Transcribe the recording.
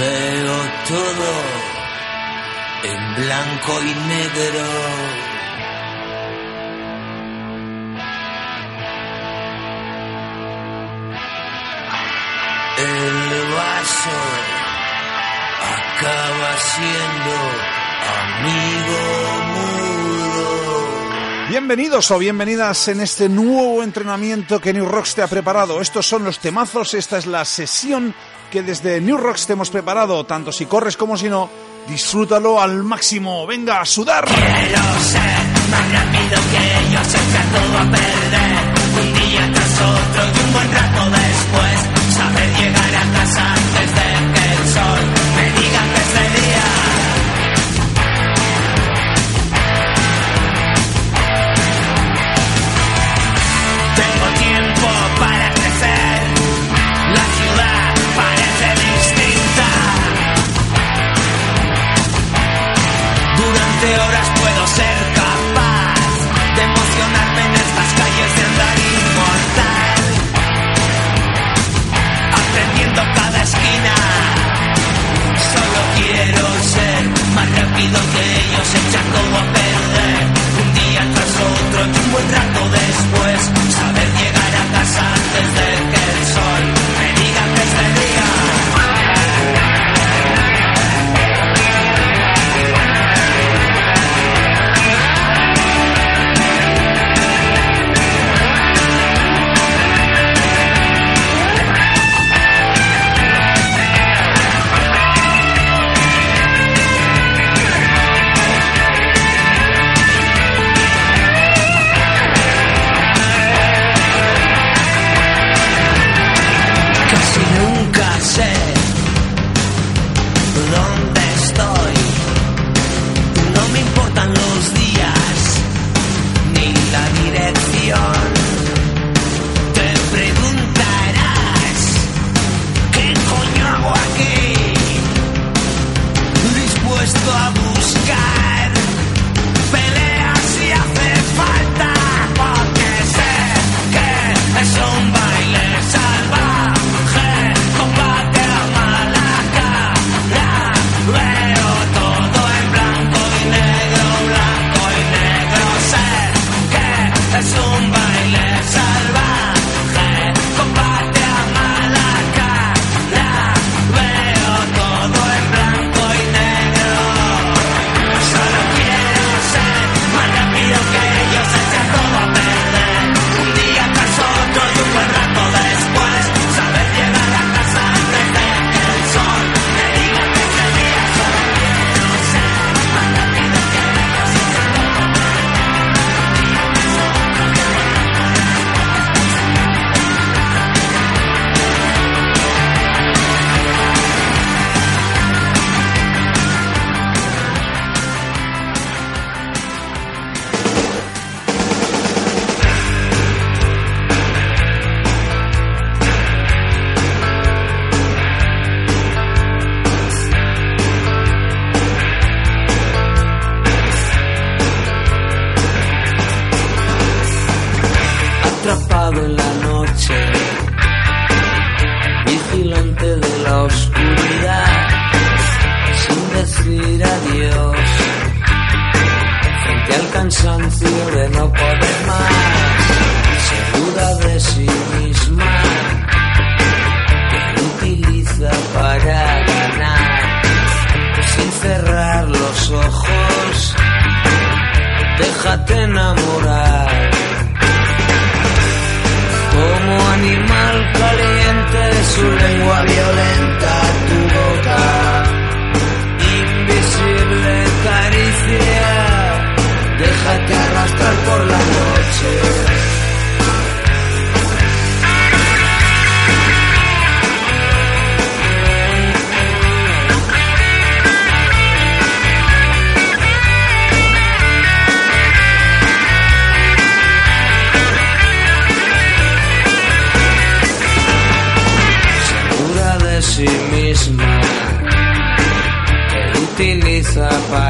Veo todo en blanco y negro. El vaso acaba siendo amigo. Bienvenidos o bienvenidas en este nuevo entrenamiento que New Rocks te ha preparado. Estos son los temazos, esta es la sesión que desde New Rocks te hemos preparado, tanto si corres como si no. Disfrútalo al máximo, venga a sudar. Más rápido que echar todo a perder. sky déjate enamorar. face up. I